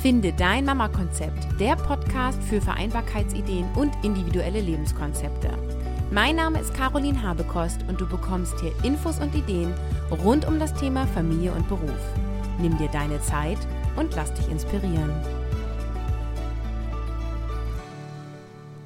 Finde dein Mama-Konzept, der Podcast für Vereinbarkeitsideen und individuelle Lebenskonzepte. Mein Name ist Caroline Habekost und du bekommst hier Infos und Ideen rund um das Thema Familie und Beruf. Nimm dir deine Zeit und lass dich inspirieren.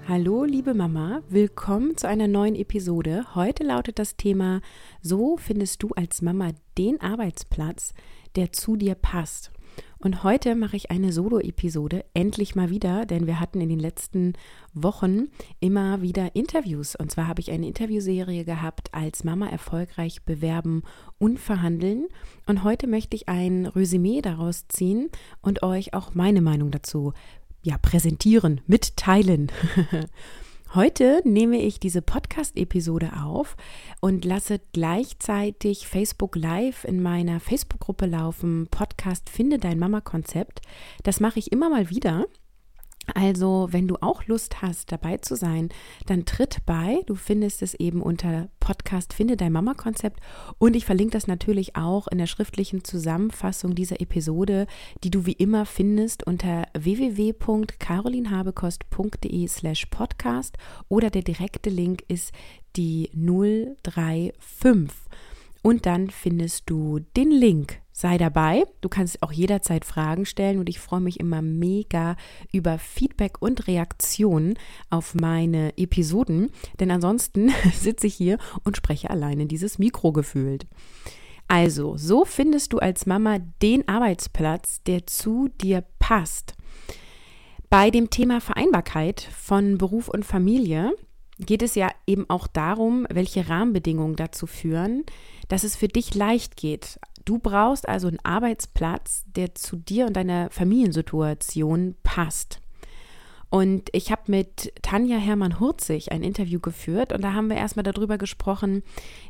Hallo, liebe Mama, willkommen zu einer neuen Episode. Heute lautet das Thema: So findest du als Mama den Arbeitsplatz, der zu dir passt. Und heute mache ich eine Solo-Episode, endlich mal wieder, denn wir hatten in den letzten Wochen immer wieder Interviews. Und zwar habe ich eine Interviewserie gehabt als Mama erfolgreich bewerben und verhandeln. Und heute möchte ich ein Resümee daraus ziehen und euch auch meine Meinung dazu ja, präsentieren, mitteilen. Heute nehme ich diese Podcast-Episode auf und lasse gleichzeitig Facebook Live in meiner Facebook-Gruppe laufen. Podcast Finde dein Mama-Konzept. Das mache ich immer mal wieder. Also, wenn du auch Lust hast, dabei zu sein, dann tritt bei. Du findest es eben unter Podcast Finde dein Mama-Konzept und ich verlinke das natürlich auch in der schriftlichen Zusammenfassung dieser Episode, die du wie immer findest unter www.carolinhabekost.de slash podcast oder der direkte Link ist die 035 und dann findest du den Link sei dabei. Du kannst auch jederzeit Fragen stellen und ich freue mich immer mega über Feedback und Reaktionen auf meine Episoden, denn ansonsten sitze ich hier und spreche alleine dieses Mikro gefühlt. Also, so findest du als Mama den Arbeitsplatz, der zu dir passt. Bei dem Thema Vereinbarkeit von Beruf und Familie geht es ja eben auch darum, welche Rahmenbedingungen dazu führen, dass es für dich leicht geht, Du brauchst also einen Arbeitsplatz, der zu dir und deiner Familiensituation passt. Und ich habe mit Tanja Hermann-Hurzig ein Interview geführt und da haben wir erstmal darüber gesprochen,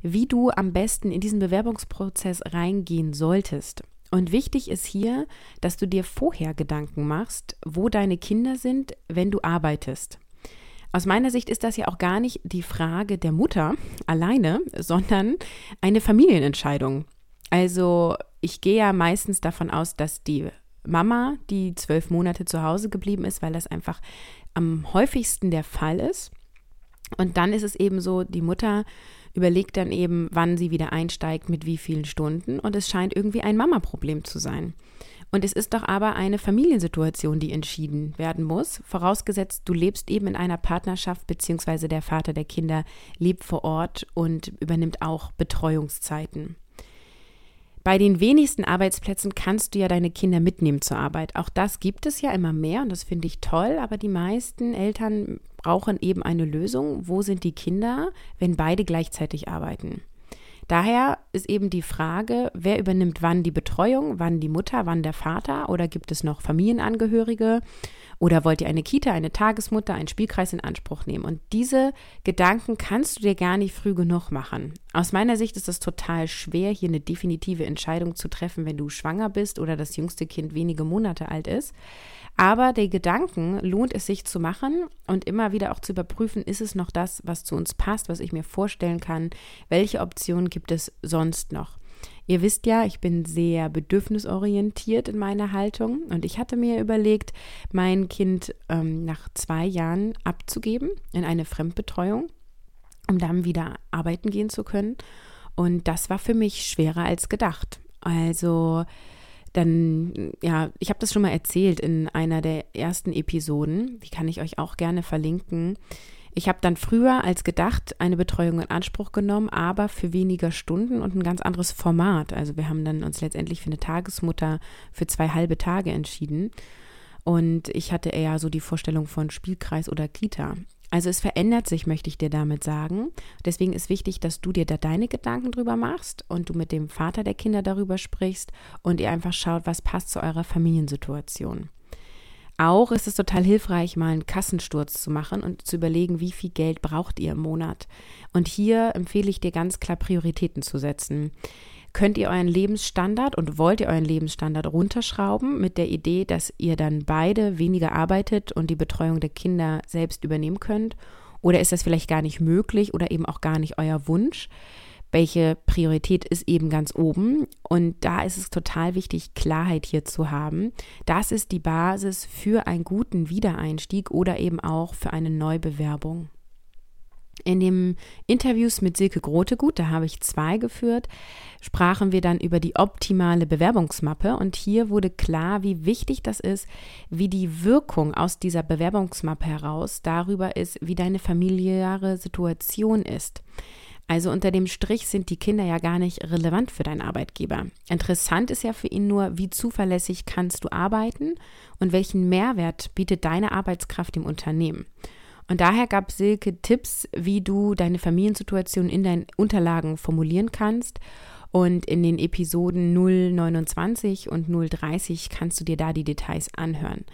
wie du am besten in diesen Bewerbungsprozess reingehen solltest. Und wichtig ist hier, dass du dir vorher Gedanken machst, wo deine Kinder sind, wenn du arbeitest. Aus meiner Sicht ist das ja auch gar nicht die Frage der Mutter alleine, sondern eine Familienentscheidung. Also ich gehe ja meistens davon aus, dass die Mama, die zwölf Monate zu Hause geblieben ist, weil das einfach am häufigsten der Fall ist. Und dann ist es eben so, die Mutter überlegt dann eben, wann sie wieder einsteigt, mit wie vielen Stunden. Und es scheint irgendwie ein Mama-Problem zu sein. Und es ist doch aber eine Familiensituation, die entschieden werden muss, vorausgesetzt, du lebst eben in einer Partnerschaft, beziehungsweise der Vater der Kinder lebt vor Ort und übernimmt auch Betreuungszeiten. Bei den wenigsten Arbeitsplätzen kannst du ja deine Kinder mitnehmen zur Arbeit. Auch das gibt es ja immer mehr und das finde ich toll, aber die meisten Eltern brauchen eben eine Lösung. Wo sind die Kinder, wenn beide gleichzeitig arbeiten? Daher ist eben die Frage, wer übernimmt wann die Betreuung, wann die Mutter, wann der Vater oder gibt es noch Familienangehörige oder wollt ihr eine Kita, eine Tagesmutter, einen Spielkreis in Anspruch nehmen? Und diese Gedanken kannst du dir gar nicht früh genug machen. Aus meiner Sicht ist es total schwer, hier eine definitive Entscheidung zu treffen, wenn du schwanger bist oder das jüngste Kind wenige Monate alt ist. Aber der Gedanken lohnt es sich zu machen und immer wieder auch zu überprüfen, ist es noch das, was zu uns passt, was ich mir vorstellen kann, welche Optionen gibt es sonst noch. Ihr wisst ja, ich bin sehr bedürfnisorientiert in meiner Haltung und ich hatte mir überlegt, mein Kind ähm, nach zwei Jahren abzugeben in eine Fremdbetreuung, um dann wieder arbeiten gehen zu können. Und das war für mich schwerer als gedacht. Also dann, ja, ich habe das schon mal erzählt in einer der ersten Episoden, die kann ich euch auch gerne verlinken. Ich habe dann früher als gedacht eine Betreuung in Anspruch genommen, aber für weniger Stunden und ein ganz anderes Format. Also wir haben dann uns letztendlich für eine Tagesmutter für zwei halbe Tage entschieden. Und ich hatte eher so die Vorstellung von Spielkreis oder Kita. Also es verändert sich, möchte ich dir damit sagen. Deswegen ist wichtig, dass du dir da deine Gedanken drüber machst und du mit dem Vater der Kinder darüber sprichst und ihr einfach schaut, was passt zu eurer Familiensituation. Auch ist es total hilfreich, mal einen Kassensturz zu machen und zu überlegen, wie viel Geld braucht ihr im Monat. Und hier empfehle ich dir ganz klar Prioritäten zu setzen. Könnt ihr euren Lebensstandard und wollt ihr euren Lebensstandard runterschrauben mit der Idee, dass ihr dann beide weniger arbeitet und die Betreuung der Kinder selbst übernehmen könnt? Oder ist das vielleicht gar nicht möglich oder eben auch gar nicht euer Wunsch? welche Priorität ist eben ganz oben. Und da ist es total wichtig, Klarheit hier zu haben. Das ist die Basis für einen guten Wiedereinstieg oder eben auch für eine Neubewerbung. In den Interviews mit Silke Grotegut, da habe ich zwei geführt, sprachen wir dann über die optimale Bewerbungsmappe und hier wurde klar, wie wichtig das ist, wie die Wirkung aus dieser Bewerbungsmappe heraus darüber ist, wie deine familiäre Situation ist. Also unter dem Strich sind die Kinder ja gar nicht relevant für deinen Arbeitgeber. Interessant ist ja für ihn nur, wie zuverlässig kannst du arbeiten und welchen Mehrwert bietet deine Arbeitskraft im Unternehmen. Und daher gab Silke Tipps, wie du deine Familiensituation in deinen Unterlagen formulieren kannst. Und in den Episoden 029 und 030 kannst du dir da die Details anhören.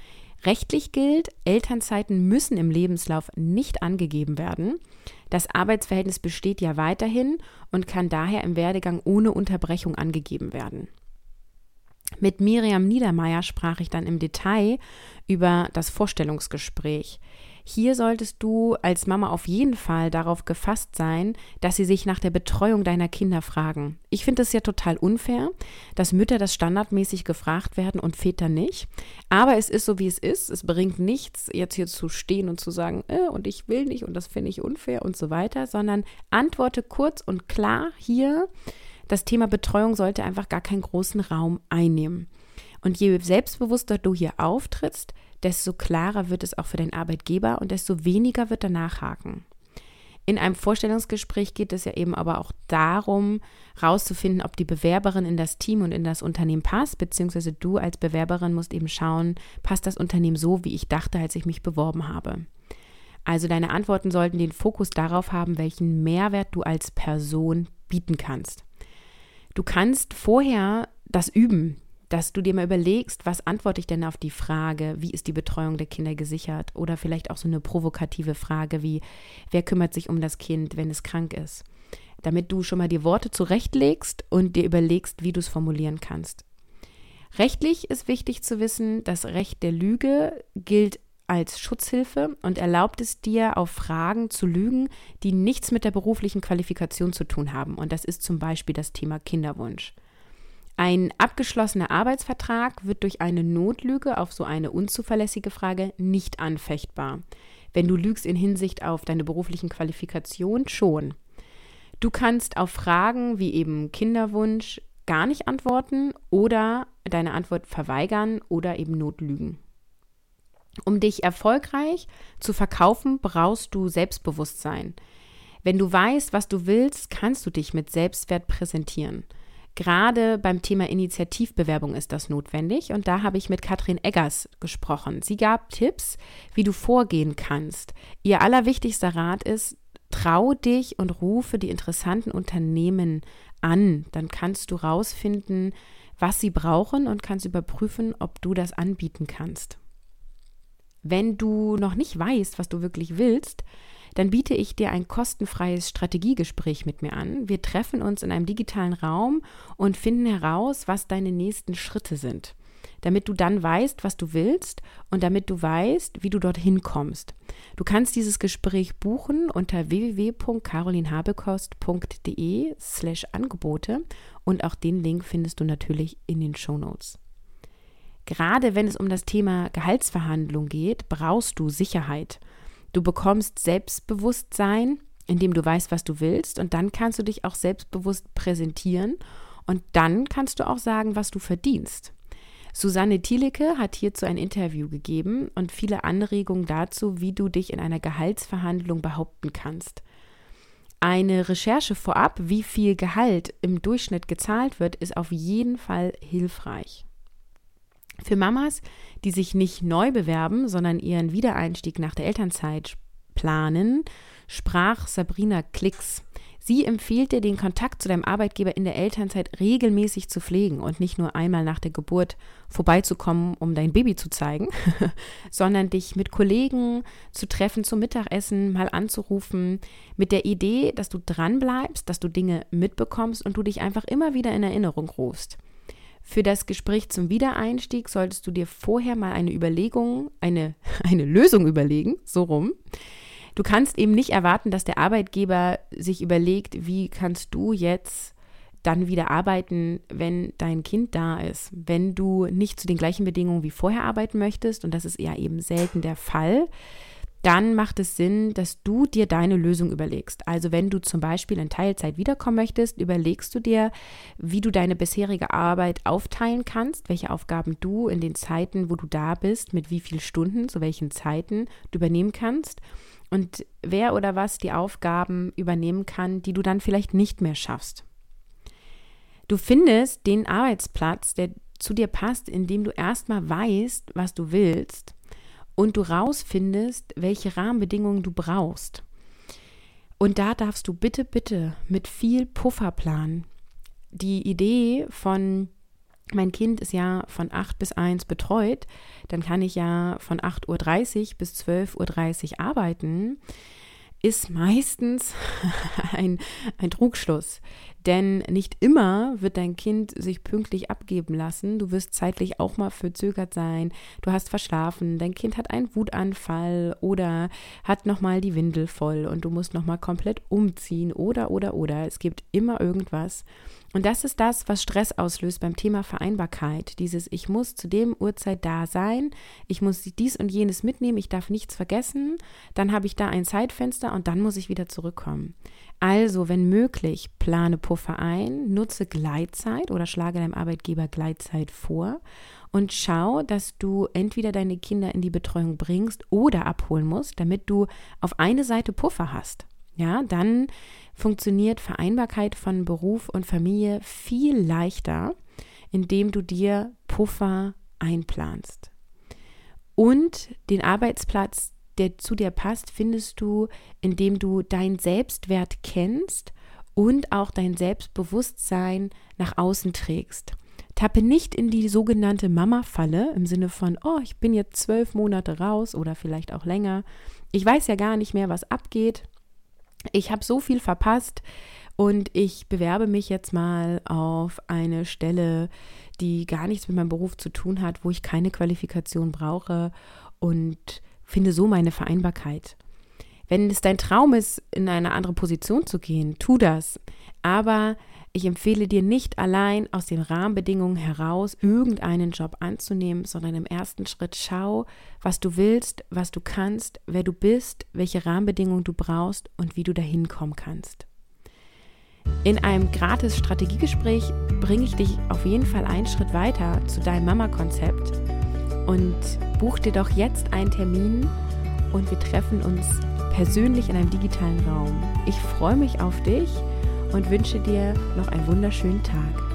Rechtlich gilt, Elternzeiten müssen im Lebenslauf nicht angegeben werden. Das Arbeitsverhältnis besteht ja weiterhin und kann daher im Werdegang ohne Unterbrechung angegeben werden. Mit Miriam Niedermeyer sprach ich dann im Detail über das Vorstellungsgespräch. Hier solltest du als Mama auf jeden Fall darauf gefasst sein, dass sie sich nach der Betreuung deiner Kinder fragen. Ich finde es ja total unfair, dass Mütter das standardmäßig gefragt werden und Väter nicht. Aber es ist so, wie es ist. Es bringt nichts, jetzt hier zu stehen und zu sagen, äh, und ich will nicht und das finde ich unfair und so weiter, sondern antworte kurz und klar hier. Das Thema Betreuung sollte einfach gar keinen großen Raum einnehmen. Und je selbstbewusster du hier auftrittst, desto klarer wird es auch für den Arbeitgeber und desto weniger wird er nachhaken. In einem Vorstellungsgespräch geht es ja eben aber auch darum, herauszufinden, ob die Bewerberin in das Team und in das Unternehmen passt, beziehungsweise du als Bewerberin musst eben schauen, passt das Unternehmen so, wie ich dachte, als ich mich beworben habe. Also deine Antworten sollten den Fokus darauf haben, welchen Mehrwert du als Person bieten kannst. Du kannst vorher das üben, dass du dir mal überlegst, was antworte ich denn auf die Frage, wie ist die Betreuung der Kinder gesichert? Oder vielleicht auch so eine provokative Frage wie, wer kümmert sich um das Kind, wenn es krank ist? Damit du schon mal die Worte zurechtlegst und dir überlegst, wie du es formulieren kannst. Rechtlich ist wichtig zu wissen, das Recht der Lüge gilt als Schutzhilfe und erlaubt es dir, auf Fragen zu lügen, die nichts mit der beruflichen Qualifikation zu tun haben. Und das ist zum Beispiel das Thema Kinderwunsch. Ein abgeschlossener Arbeitsvertrag wird durch eine Notlüge auf so eine unzuverlässige Frage nicht anfechtbar. Wenn du lügst in Hinsicht auf deine beruflichen Qualifikationen schon. Du kannst auf Fragen wie eben Kinderwunsch gar nicht antworten oder deine Antwort verweigern oder eben notlügen. Um dich erfolgreich zu verkaufen, brauchst du Selbstbewusstsein. Wenn du weißt, was du willst, kannst du dich mit Selbstwert präsentieren. Gerade beim Thema Initiativbewerbung ist das notwendig und da habe ich mit Katrin Eggers gesprochen. Sie gab Tipps, wie du vorgehen kannst. Ihr allerwichtigster Rat ist, trau dich und rufe die interessanten Unternehmen an. Dann kannst du rausfinden, was sie brauchen und kannst überprüfen, ob du das anbieten kannst. Wenn du noch nicht weißt, was du wirklich willst, dann biete ich dir ein kostenfreies Strategiegespräch mit mir an. Wir treffen uns in einem digitalen Raum und finden heraus, was deine nächsten Schritte sind, damit du dann weißt, was du willst und damit du weißt, wie du dorthin kommst. Du kannst dieses Gespräch buchen unter www.carolinhabekost.de slash Angebote und auch den Link findest du natürlich in den Show Notes. Gerade wenn es um das Thema Gehaltsverhandlung geht, brauchst du Sicherheit. Du bekommst Selbstbewusstsein, indem du weißt, was du willst. Und dann kannst du dich auch selbstbewusst präsentieren. Und dann kannst du auch sagen, was du verdienst. Susanne Thielecke hat hierzu ein Interview gegeben und viele Anregungen dazu, wie du dich in einer Gehaltsverhandlung behaupten kannst. Eine Recherche vorab, wie viel Gehalt im Durchschnitt gezahlt wird, ist auf jeden Fall hilfreich. Für Mamas, die sich nicht neu bewerben, sondern ihren Wiedereinstieg nach der Elternzeit planen, sprach Sabrina Klicks. Sie empfiehlt dir, den Kontakt zu deinem Arbeitgeber in der Elternzeit regelmäßig zu pflegen und nicht nur einmal nach der Geburt vorbeizukommen, um dein Baby zu zeigen, sondern dich mit Kollegen zu treffen zum Mittagessen, mal anzurufen, mit der Idee, dass du dranbleibst, dass du Dinge mitbekommst und du dich einfach immer wieder in Erinnerung rufst. Für das Gespräch zum Wiedereinstieg solltest du dir vorher mal eine Überlegung, eine, eine Lösung überlegen, so rum. Du kannst eben nicht erwarten, dass der Arbeitgeber sich überlegt, wie kannst du jetzt dann wieder arbeiten, wenn dein Kind da ist. Wenn du nicht zu den gleichen Bedingungen wie vorher arbeiten möchtest, und das ist ja eben selten der Fall, dann macht es Sinn, dass du dir deine Lösung überlegst. Also wenn du zum Beispiel in Teilzeit wiederkommen möchtest, überlegst du dir, wie du deine bisherige Arbeit aufteilen kannst, welche Aufgaben du in den Zeiten, wo du da bist, mit wie vielen Stunden, zu welchen Zeiten du übernehmen kannst und wer oder was die Aufgaben übernehmen kann, die du dann vielleicht nicht mehr schaffst. Du findest den Arbeitsplatz, der zu dir passt, indem du erstmal weißt, was du willst und du rausfindest, welche Rahmenbedingungen du brauchst. Und da darfst du bitte, bitte mit viel Puffer planen. Die Idee von mein Kind ist ja von 8 bis 1 betreut, dann kann ich ja von 8.30 Uhr bis 12.30 Uhr arbeiten ist meistens ein, ein Trugschluss. Denn nicht immer wird dein Kind sich pünktlich abgeben lassen. Du wirst zeitlich auch mal verzögert sein. Du hast verschlafen. Dein Kind hat einen Wutanfall oder hat nochmal die Windel voll und du musst nochmal komplett umziehen oder, oder, oder. Es gibt immer irgendwas. Und das ist das, was Stress auslöst beim Thema Vereinbarkeit. Dieses, ich muss zu dem Uhrzeit da sein, ich muss dies und jenes mitnehmen, ich darf nichts vergessen, dann habe ich da ein Zeitfenster und dann muss ich wieder zurückkommen. Also, wenn möglich, plane Puffer ein, nutze Gleitzeit oder schlage deinem Arbeitgeber Gleitzeit vor und schau, dass du entweder deine Kinder in die Betreuung bringst oder abholen musst, damit du auf eine Seite Puffer hast. Ja, dann funktioniert Vereinbarkeit von Beruf und Familie viel leichter, indem du dir Puffer einplanst. Und den Arbeitsplatz, der zu dir passt, findest du, indem du deinen Selbstwert kennst und auch dein Selbstbewusstsein nach außen trägst. Tappe nicht in die sogenannte Mama-Falle im Sinne von, oh, ich bin jetzt zwölf Monate raus oder vielleicht auch länger. Ich weiß ja gar nicht mehr, was abgeht ich habe so viel verpasst und ich bewerbe mich jetzt mal auf eine Stelle, die gar nichts mit meinem Beruf zu tun hat, wo ich keine Qualifikation brauche und finde so meine Vereinbarkeit. Wenn es dein Traum ist, in eine andere Position zu gehen, tu das. Aber ich empfehle dir nicht allein aus den Rahmenbedingungen heraus irgendeinen Job anzunehmen, sondern im ersten Schritt schau, was du willst, was du kannst, wer du bist, welche Rahmenbedingungen du brauchst und wie du dahin kommen kannst. In einem gratis Strategiegespräch bringe ich dich auf jeden Fall einen Schritt weiter zu deinem Mama-Konzept und buch dir doch jetzt einen Termin und wir treffen uns persönlich in einem digitalen Raum. Ich freue mich auf dich und wünsche dir noch einen wunderschönen Tag.